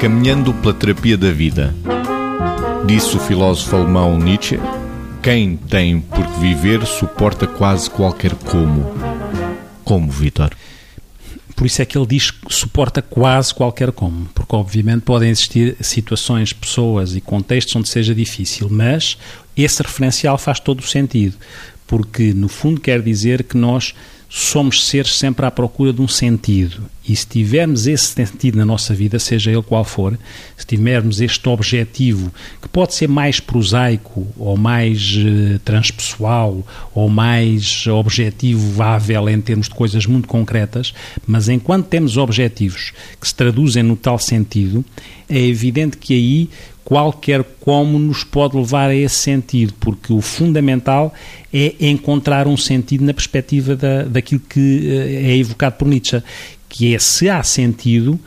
Caminhando pela terapia da vida. Disse o filósofo alemão Nietzsche: quem tem por que viver suporta quase qualquer como. Como, Vitor? Por isso é que ele diz que suporta quase qualquer como, porque obviamente podem existir situações, pessoas e contextos onde seja difícil, mas esse referencial faz todo o sentido, porque no fundo quer dizer que nós somos seres sempre à procura de um sentido. E se tivermos esse sentido na nossa vida, seja ele qual for, se tivermos este objetivo, que pode ser mais prosaico, ou mais uh, transpessoal, ou mais objetivável em termos de coisas muito concretas, mas enquanto temos objetivos que se traduzem no tal sentido, é evidente que aí qualquer como nos pode levar a esse sentido, porque o fundamental é encontrar um sentido na perspectiva da, daquilo que eh, é evocado por Nietzsche, que é se há sentido,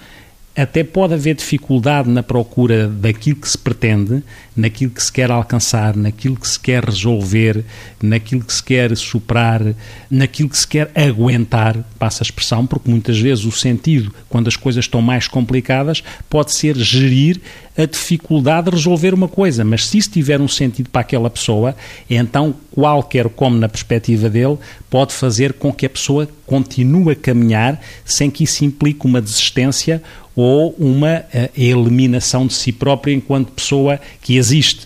até pode haver dificuldade na procura daquilo que se pretende, naquilo que se quer alcançar, naquilo que se quer resolver, naquilo que se quer superar, naquilo que se quer aguentar, passa a expressão, porque muitas vezes o sentido, quando as coisas estão mais complicadas, pode ser gerir a dificuldade de resolver uma coisa, mas se isso tiver um sentido para aquela pessoa, então qualquer como na perspectiva dele pode fazer com que a pessoa continue a caminhar sem que isso implique uma desistência ou uma uh, eliminação de si própria enquanto pessoa que existe.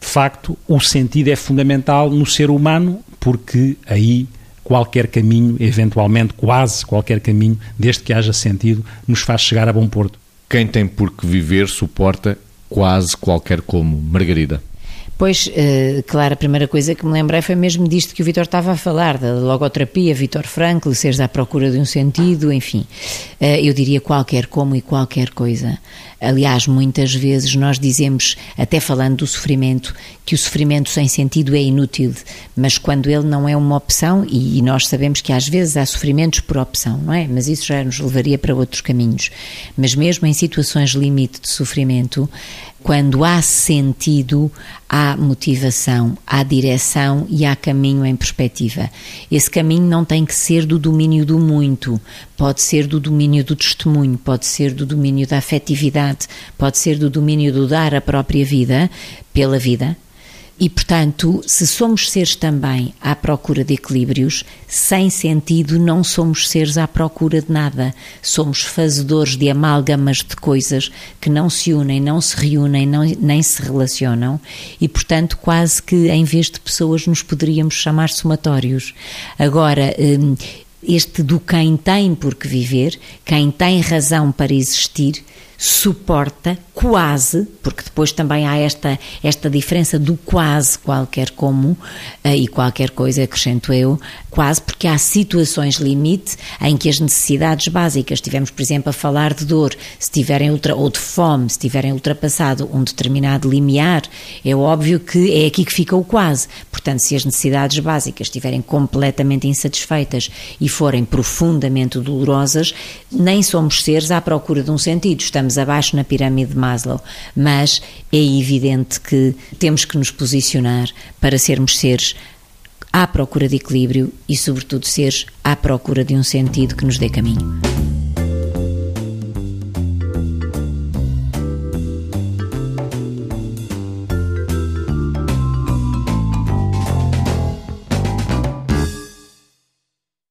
De facto, o sentido é fundamental no ser humano, porque aí qualquer caminho, eventualmente quase qualquer caminho, desde que haja sentido, nos faz chegar a bom porto. Quem tem por que viver suporta quase qualquer como. Margarida. Pois, uh, claro, a primeira coisa que me lembrei foi mesmo disto que o Vitor estava a falar, da logoterapia, Vitor Frankl, seres à procura de um sentido, enfim. Uh, eu diria qualquer como e qualquer coisa. Aliás, muitas vezes nós dizemos, até falando do sofrimento, que o sofrimento sem sentido é inútil, mas quando ele não é uma opção, e nós sabemos que às vezes há sofrimentos por opção, não é? Mas isso já nos levaria para outros caminhos. Mas mesmo em situações limite de sofrimento, quando há sentido, há motivação, há direção e há caminho em perspectiva. Esse caminho não tem que ser do domínio do muito, pode ser do domínio do testemunho, pode ser do domínio da afetividade, pode ser do domínio do dar a própria vida pela vida, e, portanto, se somos seres também à procura de equilíbrios, sem sentido não somos seres à procura de nada. Somos fazedores de amálgamas de coisas que não se unem, não se reúnem, não, nem se relacionam e, portanto, quase que em vez de pessoas nos poderíamos chamar somatórios. Agora, hum, este do quem tem por que viver, quem tem razão para existir, suporta quase, porque depois também há esta, esta diferença do quase qualquer como eh, e qualquer coisa, acrescento eu, quase porque há situações limite em que as necessidades básicas, tivemos por exemplo a falar de dor, se tiverem ultra, ou de fome, se tiverem ultrapassado um determinado limiar, é óbvio que é aqui que fica o quase. Portanto, se as necessidades básicas estiverem completamente insatisfeitas e forem profundamente dolorosas, nem somos seres à procura de um sentido, estamos abaixo na pirâmide de Maslow, mas é evidente que temos que nos posicionar para sermos seres à procura de equilíbrio e, sobretudo, seres à procura de um sentido que nos dê caminho.